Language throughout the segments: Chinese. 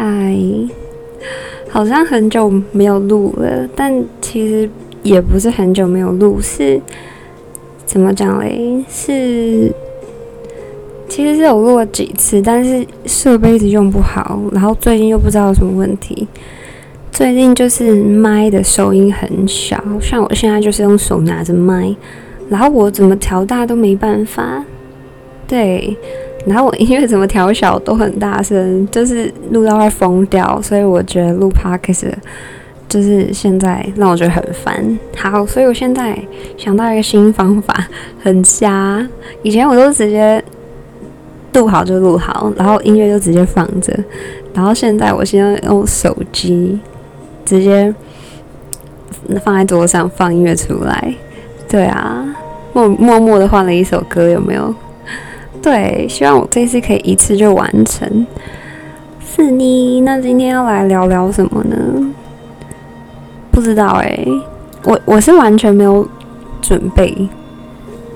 嗨，好像很久没有录了，但其实也不是很久没有录，是怎么讲嘞？是其实是有录了几次，但是设备一直用不好，然后最近又不知道有什么问题。最近就是麦的收音很小，像我现在就是用手拿着麦，然后我怎么调大都没办法。对，然后我音乐怎么调小都很大声，就是录到快疯掉，所以我觉得录 podcast 就是现在让我觉得很烦。好，所以我现在想到一个新方法，很瞎。以前我都直接录好就录好，然后音乐就直接放着，然后现在我现在用手机。直接放在桌上放音乐出来，对啊，默默默的换了一首歌，有没有？对，希望我这次可以一次就完成。是你，那今天要来聊聊什么呢？不知道哎，我我是完全没有准备，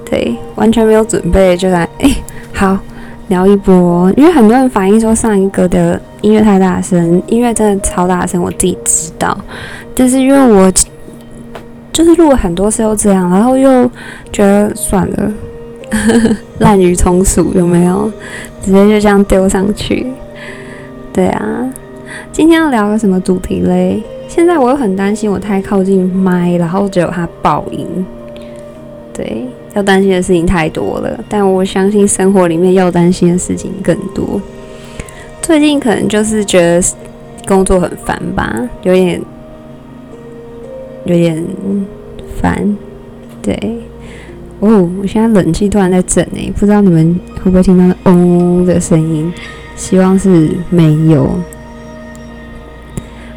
对，完全没有准备就来哎，好。聊一波，因为很多人反映说上一个的音乐太大声，音乐真的超大声，我自己知道。但是因为我就是录了很多次都这样，然后又觉得算了，滥竽充数有没有？直接就这样丢上去。对啊，今天要聊个什么主题嘞？现在我又很担心我太靠近麦，然后只有它爆音。对。要担心的事情太多了，但我相信生活里面要担心的事情更多。最近可能就是觉得工作很烦吧，有点有点烦。对，哦，我现在冷气突然在整诶，不知道你们会不会听到嗡的声音？希望是没有。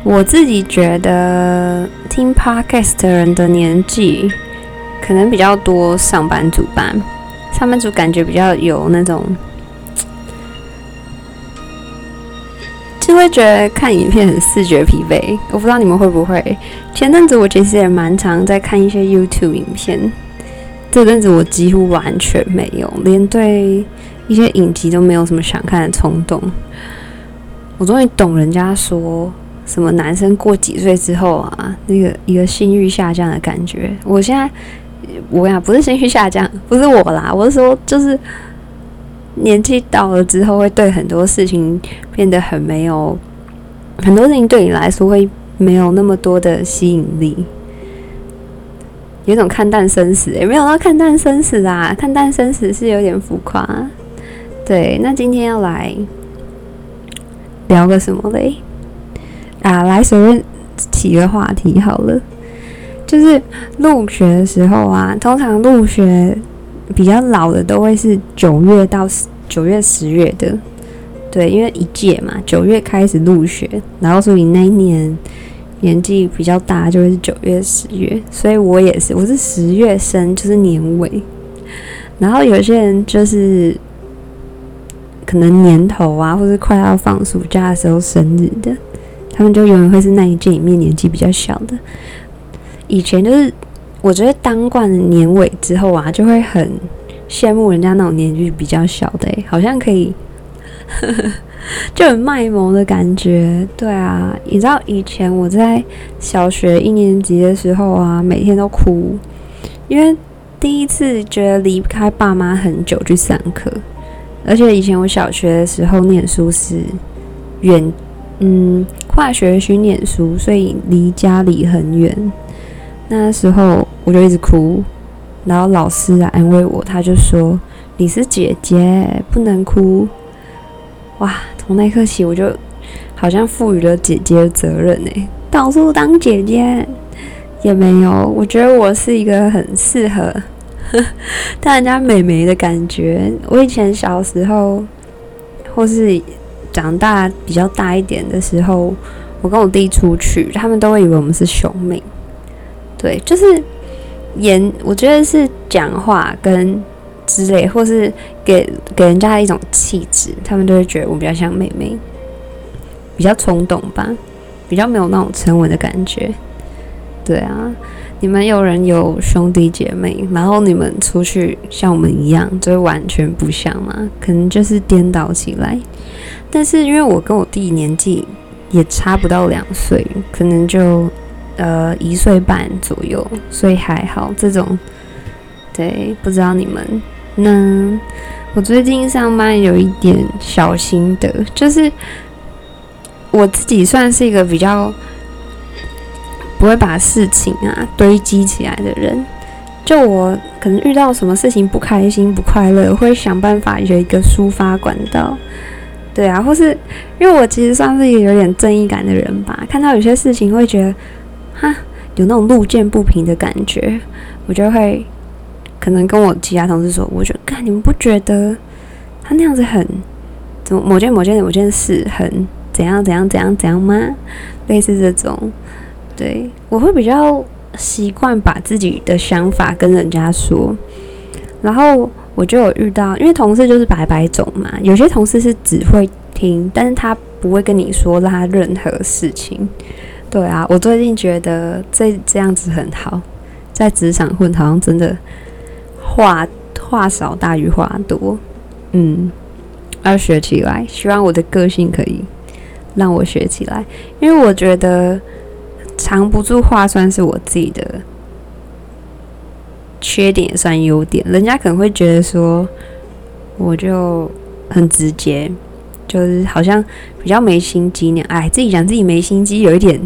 我自己觉得听 podcast 的人的年纪。可能比较多上班族吧，上班族感觉比较有那种，就会觉得看影片很视觉疲惫。我不知道你们会不会？前阵子我其实也蛮常在看一些 YouTube 影片，这阵子我几乎完全没有，连对一些影集都没有什么想看的冲动。我终于懂人家说什么男生过几岁之后啊，那个一个性欲下降的感觉。我现在。我呀，不是情绪下降，不是我啦，我是说，就是年纪到了之后，会对很多事情变得很没有，很多事情对你来说会没有那么多的吸引力，有种看淡生死，也没有到看淡生死啊，看淡生死是有点浮夸。对，那今天要来聊个什么嘞？啊，来随便起个话题好了。就是入学的时候啊，通常入学比较老的都会是九月到九月十月的，对，因为一届嘛，九月开始入学，然后所以那一年年纪比较大就会是九月十月，所以我也是，我是十月生，就是年尾。然后有些人就是可能年头啊，或者快要放暑假的时候生日的，他们就永远会是那一届里面年纪比较小的。以前就是，我觉得当惯了年尾之后啊，就会很羡慕人家那种年纪比较小的，好像可以，就很卖萌的感觉。对啊，你知道以前我在小学一年级的时候啊，每天都哭，因为第一次觉得离不开爸妈很久去上课，而且以前我小学的时候念书是远，嗯，跨学区念书，所以离家里很远。那时候我就一直哭，然后老师来安慰我，他就说：“你是姐姐，不能哭。”哇！从那刻起，我就好像赋予了姐姐的责任呢，到处当姐姐也没有。我觉得我是一个很适合当人家美眉的感觉。我以前小时候，或是长大比较大一点的时候，我跟我弟出去，他们都会以为我们是兄妹。对，就是言，我觉得是讲话跟之类，或是给给人家一种气质，他们都会觉得我比较像妹妹，比较冲动吧，比较没有那种沉稳的感觉。对啊，你们有人有兄弟姐妹，然后你们出去像我们一样，就完全不像嘛？可能就是颠倒起来。但是因为我跟我弟年纪也差不到两岁，可能就呃一岁半左右，所以还好。这种对，不知道你们那我最近上班有一点小心得，就是我自己算是一个比较。不会把事情啊堆积起来的人，就我可能遇到什么事情不开心、不快乐，会想办法有一个抒发管道。对啊，或是因为我其实算是一个有点正义感的人吧，看到有些事情会觉得，哈，有那种路见不平的感觉，我就会可能跟我其他同事说，我觉得，看你们不觉得他那样子很怎么某件某件某件事很怎样怎样怎样怎样吗？类似这种。对，我会比较习惯把自己的想法跟人家说，然后我就有遇到，因为同事就是百百种嘛，有些同事是只会听，但是他不会跟你说他任何事情。对啊，我最近觉得这这样子很好，在职场混好像真的话话少大于话多，嗯，要学起来，希望我的个性可以让我学起来，因为我觉得。藏不住话算是我自己的缺点，算优点。人家可能会觉得说，我就很直接，就是好像比较没心机那样。哎，自己讲自己没心机，有一点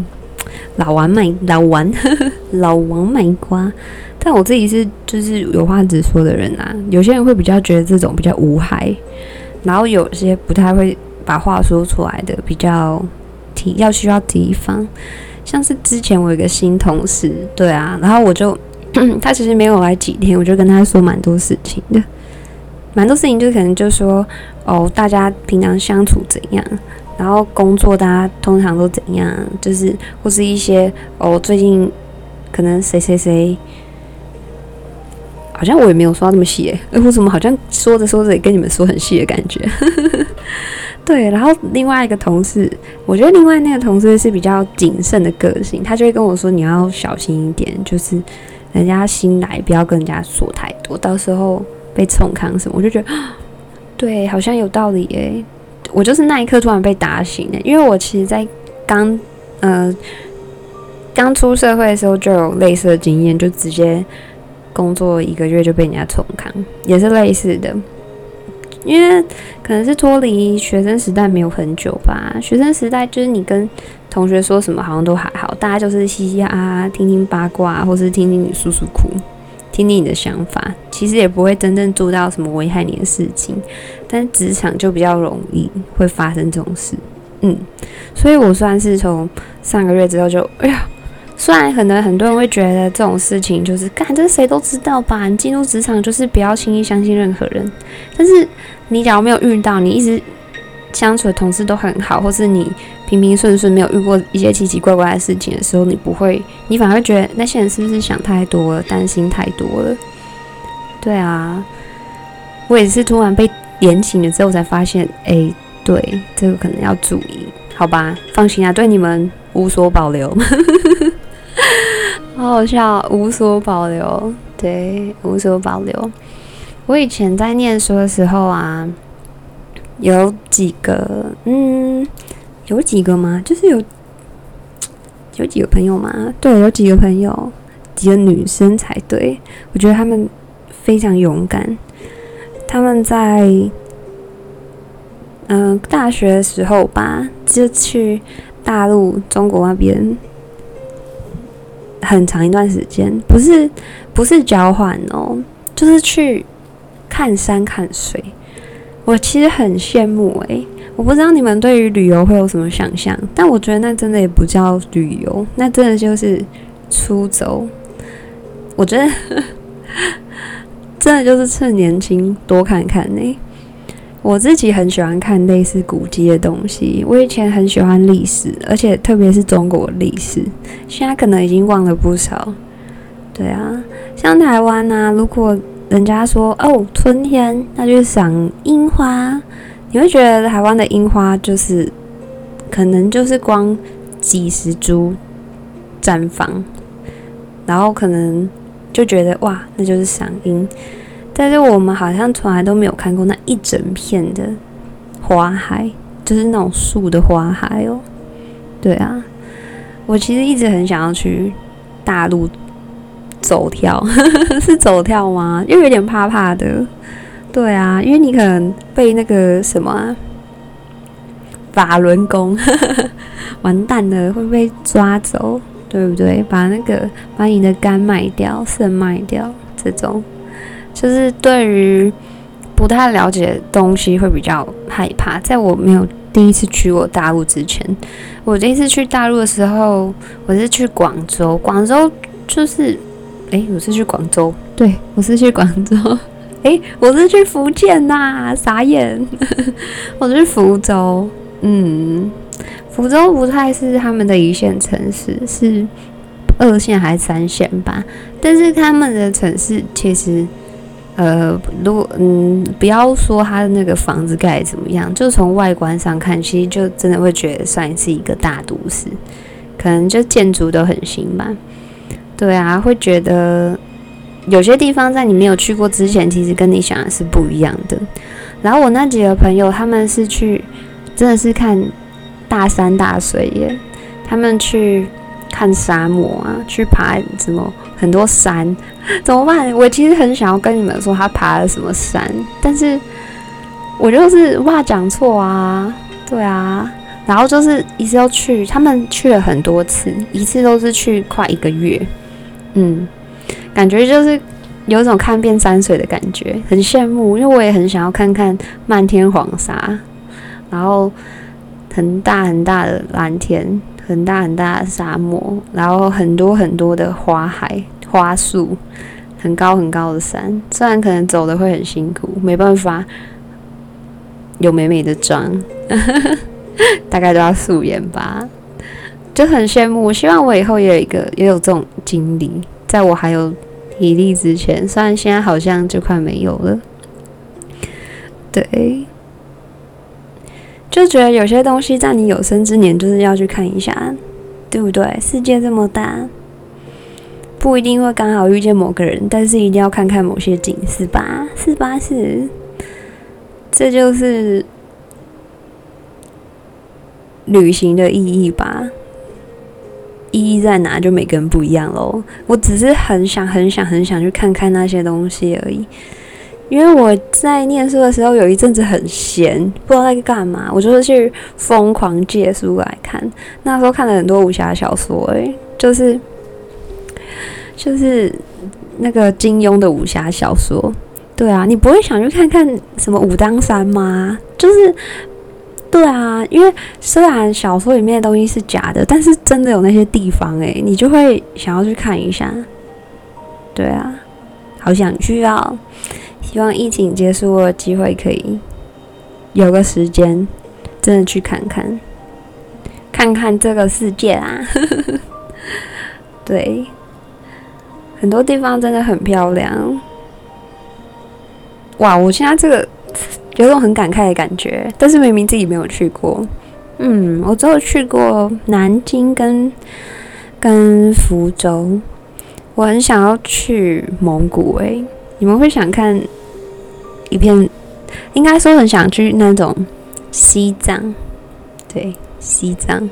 老王卖老王 老王卖瓜。但我自己是就是有话直说的人啊。有些人会比较觉得这种比较无害，然后有些不太会把话说出来的，比较提要需要提防。像是之前我有个新同事，对啊，然后我就 他其实没有来几天，我就跟他说蛮多事情的，蛮多事情就可能就说哦，大家平常相处怎样，然后工作大家通常都怎样，就是或是一些哦，最近可能谁谁谁，好像我也没有说到这么细诶，我怎么好像说着说着也跟你们说很细的感觉。对，然后另外一个同事，我觉得另外那个同事是比较谨慎的个性，他就会跟我说：“你要小心一点，就是人家新来，不要跟人家说太多，到时候被冲康什么。”我就觉得，对，好像有道理诶。我就是那一刻突然被打醒了，因为我其实，在刚呃刚出社会的时候就有类似的经验，就直接工作一个月就被人家重康，也是类似的。因为可能是脱离学生时代没有很久吧，学生时代就是你跟同学说什么好像都还好，大家就是嘻嘻哈哈听听八卦，或是听听你诉诉苦，听听你的想法，其实也不会真正做到什么危害你的事情。但职场就比较容易会发生这种事，嗯，所以我算是从上个月之后就，哎呀。虽然可能很多人会觉得这种事情就是干，这谁都知道吧？你进入职场就是不要轻易相信任何人。但是你假如没有遇到，你一直相处的同事都很好，或是你平平顺顺，没有遇过一些奇奇怪怪的事情的时候，你不会，你反而会觉得那些人是不是想太多了，担心太多了？对啊，我也是突然被点醒了之后才发现，哎，对，这个可能要注意，好吧？放心啊，对你们无所保留。好好笑，无所保留，对，无所保留。我以前在念书的时候啊，有几个，嗯，有几个吗？就是有 有几个朋友吗？对，有几个朋友，几个女生才对。我觉得他们非常勇敢。他们在嗯大学的时候吧，就去大陆、中国那边。很长一段时间，不是不是交换哦，就是去看山看水。我其实很羡慕诶，我不知道你们对于旅游会有什么想象，但我觉得那真的也不叫旅游，那真的就是出走。我觉得 真的就是趁年轻多看看呢。我自己很喜欢看类似古迹的东西。我以前很喜欢历史，而且特别是中国历史。现在可能已经忘了不少。对啊，像台湾啊，如果人家说哦春天，那就赏樱花，你会觉得台湾的樱花就是可能就是光几十株绽放，然后可能就觉得哇，那就是赏樱。但是我们好像从来都没有看过那一整片的花海，就是那种树的花海哦。对啊，我其实一直很想要去大陆走跳，是走跳吗？又有点怕怕的。对啊，因为你可能被那个什么法轮功，完蛋了，会被抓走，对不对？把那个把你的肝卖掉、肾卖掉，这种就是对于不太了解东西会比较害怕。在我没有第一次去过大陆之前，我第一次去大陆的时候，我是去广州，广州就是，诶，我是去广州，对我是去广州。哎，我是去福建呐，傻眼！我是福州，嗯，福州不太是他们的一线城市，是二线还是三线吧？但是他们的城市其实，呃，如果嗯，不要说他的那个房子盖怎么样，就从外观上看，其实就真的会觉得算是一个大都市，可能就建筑都很新吧。对啊，会觉得。有些地方在你没有去过之前，其实跟你想的是不一样的。然后我那几个朋友，他们是去，真的是看大山大水耶。他们去看沙漠啊，去爬什么很多山，怎么办？我其实很想要跟你们说他爬了什么山，但是我就是哇讲错啊，对啊。然后就是一直要去，他们去了很多次，一次都是去快一个月，嗯。感觉就是有种看遍山水的感觉，很羡慕，因为我也很想要看看漫天黄沙，然后很大很大的蓝天，很大很大的沙漠，然后很多很多的花海、花树，很高很高的山。虽然可能走的会很辛苦，没办法，有美美的妆，大概都要素颜吧，就很羡慕。希望我以后也有一个也有这种经历。在我还有体力之前，虽然现在好像就快没有了，对，就觉得有些东西在你有生之年就是要去看一下，对不对？世界这么大，不一定会刚好遇见某个人，但是一定要看看某些景，是吧？是吧？是，这就是旅行的意义吧。意义在哪？就每个人不一样喽。我只是很想、很想、很想去看看那些东西而已。因为我在念书的时候有一阵子很闲，不知道在干嘛，我就是去疯狂借书来看。那时候看了很多武侠小说，诶，就是就是那个金庸的武侠小说。对啊，你不会想去看看什么武当山吗？就是。对啊，因为虽然小说里面的东西是假的，但是真的有那些地方诶，你就会想要去看一下。对啊，好想去啊！希望疫情结束了，机会可以有个时间，真的去看看，看看这个世界啊！对，很多地方真的很漂亮。哇，我现在这个。有种很感慨的感觉，但是明明自己没有去过。嗯，我只有去过南京跟跟福州，我很想要去蒙古诶，你们会想看一片？应该说很想去那种西藏，对，西藏。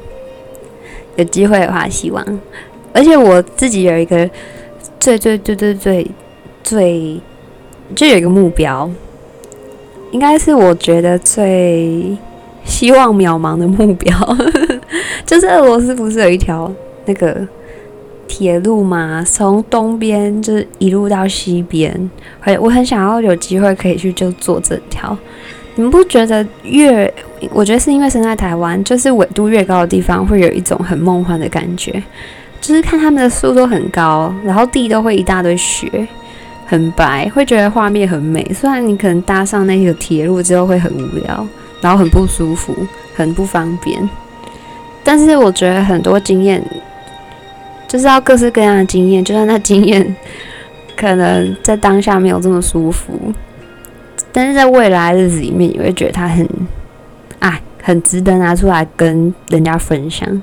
有机会的话，希望。而且我自己有一个最最最最最最，就有一个目标。应该是我觉得最希望渺茫的目标，就是俄罗斯不是有一条那个铁路嘛？从东边就是一路到西边，很我很想要有机会可以去就坐这条。你们不觉得越？我觉得是因为生在台湾，就是纬度越高的地方会有一种很梦幻的感觉，就是看他们的树都很高，然后地都会一大堆雪。很白，会觉得画面很美。虽然你可能搭上那个铁路之后会很无聊，然后很不舒服，很不方便。但是我觉得很多经验，就是要各式各样的经验。就算那经验 可能在当下没有这么舒服，但是在未来日子里面，你会觉得它很啊，很值得拿出来跟人家分享。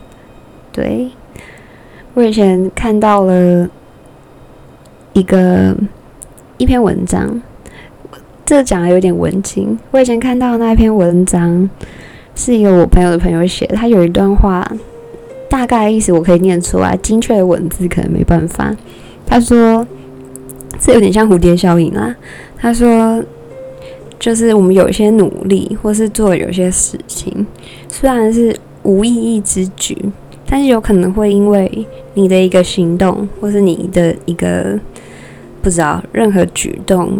对我以前看到了。一个一篇文章，这讲的有点文青。我以前看到那一篇文章，是一个我朋友的朋友写，他有一段话，大概意思我可以念出来，精确的文字可能没办法。他说，这有点像蝴蝶效应啊。他说，就是我们有一些努力，或是做有些事情，虽然是无意义之举，但是有可能会因为你的一个行动，或是你的一个不知道任何举动，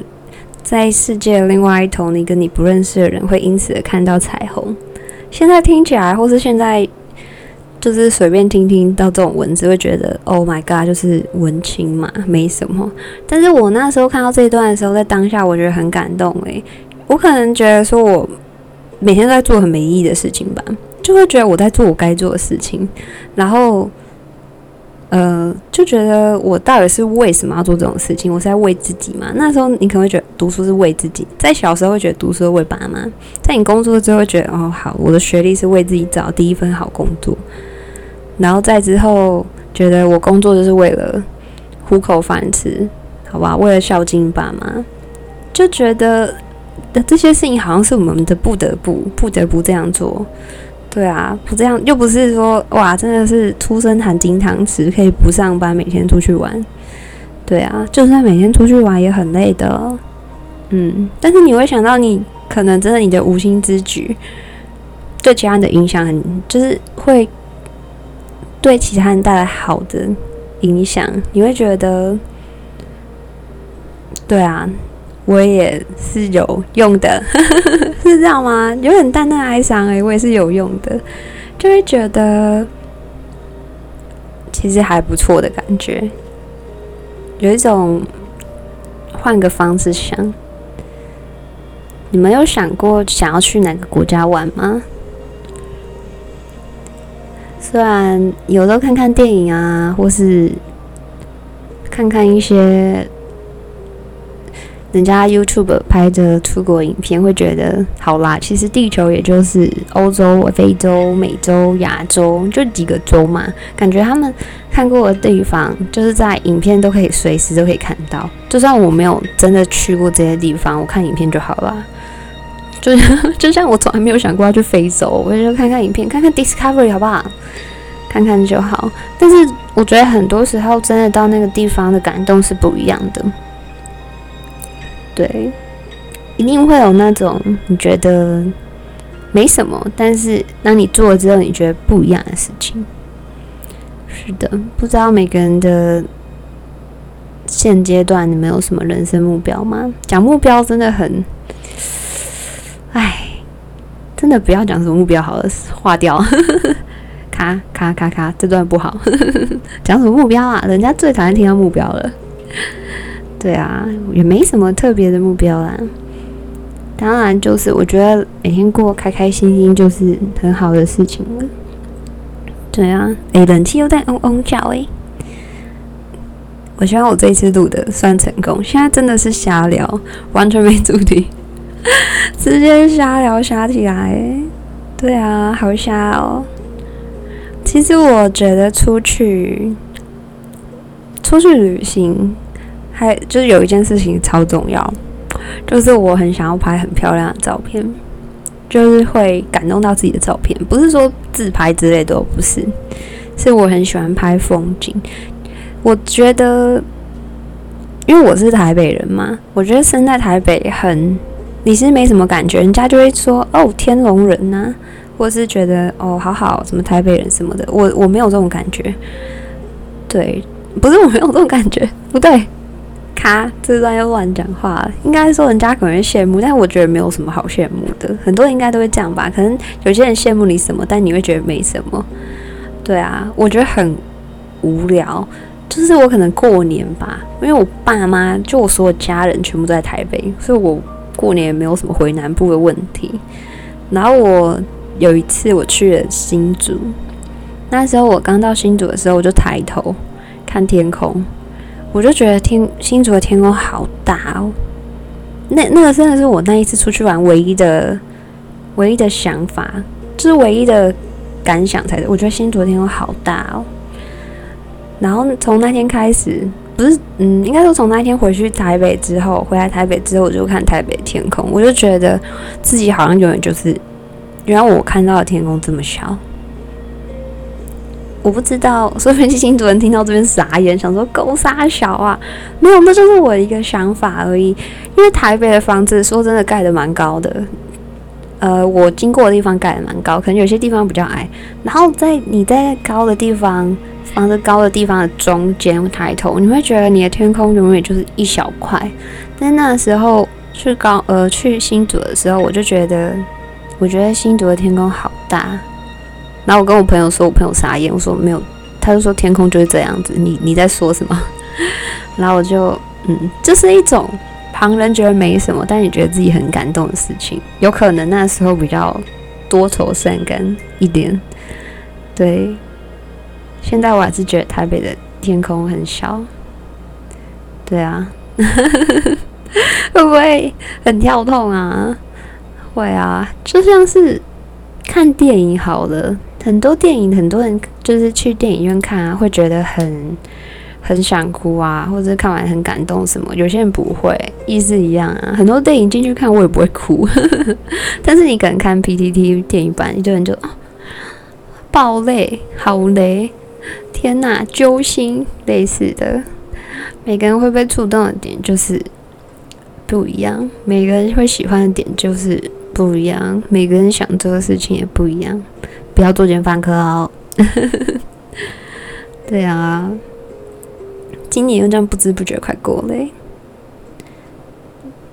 在世界另外一头，你跟你不认识的人会因此的看到彩虹。现在听起来，或是现在。就是随便听听到这种文字，会觉得 Oh my God，就是文青嘛，没什么。但是我那时候看到这一段的时候，在当下我觉得很感动诶。我可能觉得说我每天都在做很没意义的事情吧，就会觉得我在做我该做的事情，然后呃，就觉得我到底是为什么要做这种事情？我是在为自己嘛？那时候你可能会觉得读书是为自己，在小时候会觉得读书是为爸妈，在你工作之后觉得哦好，我的学历是为自己找第一份好工作。然后再之后，觉得我工作就是为了糊口饭吃，好吧？为了孝敬爸妈，就觉得的这些事情好像是我们的不得不，不得不这样做。对啊，不这样又不是说哇，真的是出生含金汤匙，可以不上班，每天出去玩。对啊，就算每天出去玩也很累的。嗯，但是你会想到，你可能真的你的无心之举，对其他人的影响很，就是会。对其他人带来好的影响，你会觉得，对啊，我也是有用的，是这样吗？有点淡淡哀伤诶，我也是有用的，就会觉得其实还不错的感觉，有一种换个方式想，你们有想过想要去哪个国家玩吗？虽然有时候看看电影啊，或是看看一些人家 YouTube 拍的出国影片，会觉得好啦。其实地球也就是欧洲、非洲、美洲、亚洲，就几个洲嘛。感觉他们看过的地方，就是在影片都可以随时都可以看到。就算我没有真的去过这些地方，我看影片就好了。就就像我从来没有想过要去非洲，我就看看影片，看看 Discovery 好不好？看看就好。但是我觉得很多时候真的到那个地方的感动是不一样的。对，一定会有那种你觉得没什么，但是当你做了之后，你觉得不一样的事情。是的，不知道每个人的现阶段你们有什么人生目标吗？讲目标真的很。唉，真的不要讲什么目标好了，划掉，咔咔咔咔，这段不好。讲什么目标啊？人家最讨厌听到目标了。对啊，也没什么特别的目标啦。当然，就是我觉得每天过开开心心就是很好的事情了。对啊，诶，冷气又在嗡嗡叫诶。我希望我这一次录的算成功。现在真的是瞎聊，完全没主题。直接瞎聊瞎起来，对啊，好瞎哦。其实我觉得出去出去旅行，还就是有一件事情超重要，就是我很想要拍很漂亮的照片，就是会感动到自己的照片，不是说自拍之类的，不是，是我很喜欢拍风景。我觉得，因为我是台北人嘛，我觉得生在台北很。你是没什么感觉，人家就会说哦，天龙人呐，或是觉得哦，好好，什么台北人什么的，我我没有这种感觉。对，不是我没有这种感觉，不对，咔，这段又乱讲话。应该说人家可能会羡慕，但我觉得没有什么好羡慕的。很多人应该都会这样吧？可能有些人羡慕你什么，但你会觉得没什么。对啊，我觉得很无聊。就是我可能过年吧，因为我爸妈就我所有家人全部都在台北，所以我。过年也没有什么回南部的问题。然后我有一次我去了新竹，那时候我刚到新竹的时候，我就抬头看天空，我就觉得天新竹的天空好大哦。那那个真的是我那一次出去玩唯一的唯一的想法，就是唯一的感想才是。我觉得新竹天空好大哦。然后从那天开始，不是，嗯，应该说从那天回去台北之后，回来台北之后，我就看台北天空，我就觉得自己好像永远就是，原来我看到的天空这么小。我不知道，所以新主人听到这边傻眼，想说狗傻小啊，没有，那就是我一个想法而已。因为台北的房子说真的盖的蛮高的，呃，我经过的地方盖的蛮高，可能有些地方比较矮。然后在你在高的地方，房子高的地方的中间抬头，你会觉得你的天空永远就是一小块。但那时候去高呃去新竹的时候，我就觉得，我觉得新竹的天空好大。然后我跟我朋友说，我朋友傻眼，我说没有，他就说天空就是这样子，你你在说什么？然后我就嗯，这是一种旁人觉得没什么，但你觉得自己很感动的事情，有可能那时候比较多愁善感一点。对，现在我还是觉得台北的天空很小。对啊，会不会很跳痛啊？会啊，就像是看电影好了。很多电影，很多人就是去电影院看啊，会觉得很很想哭啊，或者看完很感动什么。有些人不会，意思一样啊。很多电影进去看，我也不会哭，但是你可能看 PTT 电影版，一堆人就爆泪，好雷，天哪，揪心，类似的。每个人会被触动的点就是不一样，每个人会喜欢的点就是不一样，每个人想做的事情也不一样。不要作奸犯科哦！对啊，今年又这样不知不觉快过嘞，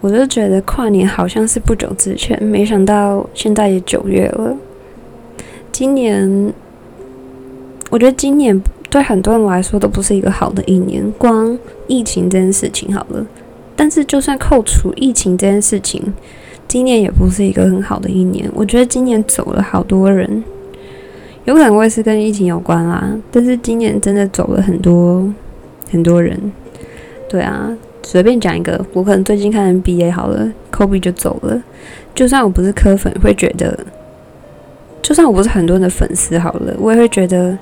我就觉得跨年好像是不久之前，没想到现在也九月了。今年，我觉得今年对很多人来说都不是一个好的一年。光疫情这件事情好了，但是就算扣除疫情这件事情，今年也不是一个很好的一年。我觉得今年走了好多人。有可能会是跟疫情有关啦，但是今年真的走了很多很多人，对啊，随便讲一个，我可能最近看 NBA 好了，Kobe 就走了。就算我不是科粉，会觉得，就算我不是很多人的粉丝好了，我也会觉得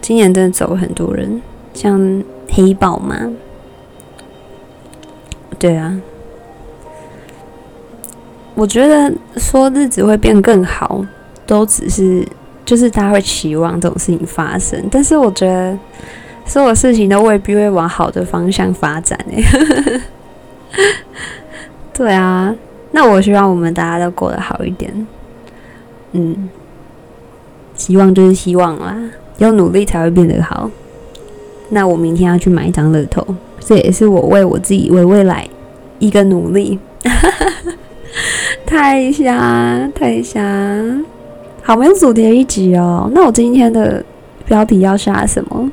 今年真的走了很多人，像黑豹嘛，对啊，我觉得说日子会变更好，都只是。就是大家会期望这种事情发生，但是我觉得所有事情都未必会往好的方向发展诶。对啊，那我希望我们大家都过得好一点。嗯，希望就是希望啦，要努力才会变得好。那我明天要去买一张乐透，这也是我为我自己为未来一个努力。太瞎，太瞎。好，没有主题的一集哦。那我今天的标题要下什么？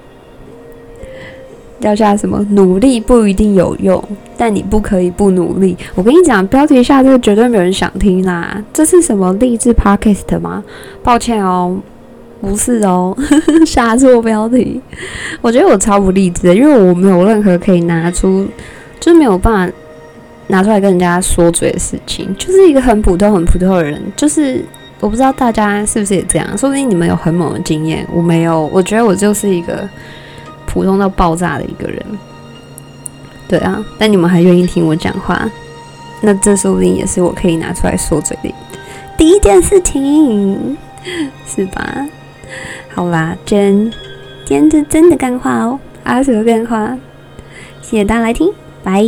要下什么？努力不一定有用，但你不可以不努力。我跟你讲，标题下这个绝对没有人想听啦。这是什么励志 podcast 吗？抱歉哦，不是哦，下错标题。我觉得我超不励志，因为我没有任何可以拿出，就是没有办法拿出来跟人家说嘴的事情，就是一个很普通、很普通的人，就是。我不知道大家是不是也这样，说不定你们有很猛的经验，我没有。我觉得我就是一个普通到爆炸的一个人，对啊。但你们还愿意听我讲话，那这说不定也是我可以拿出来说嘴的第一件事情，是吧？好啦，真，今天是真的干话哦，阿蛇干话，谢谢大家来听，拜。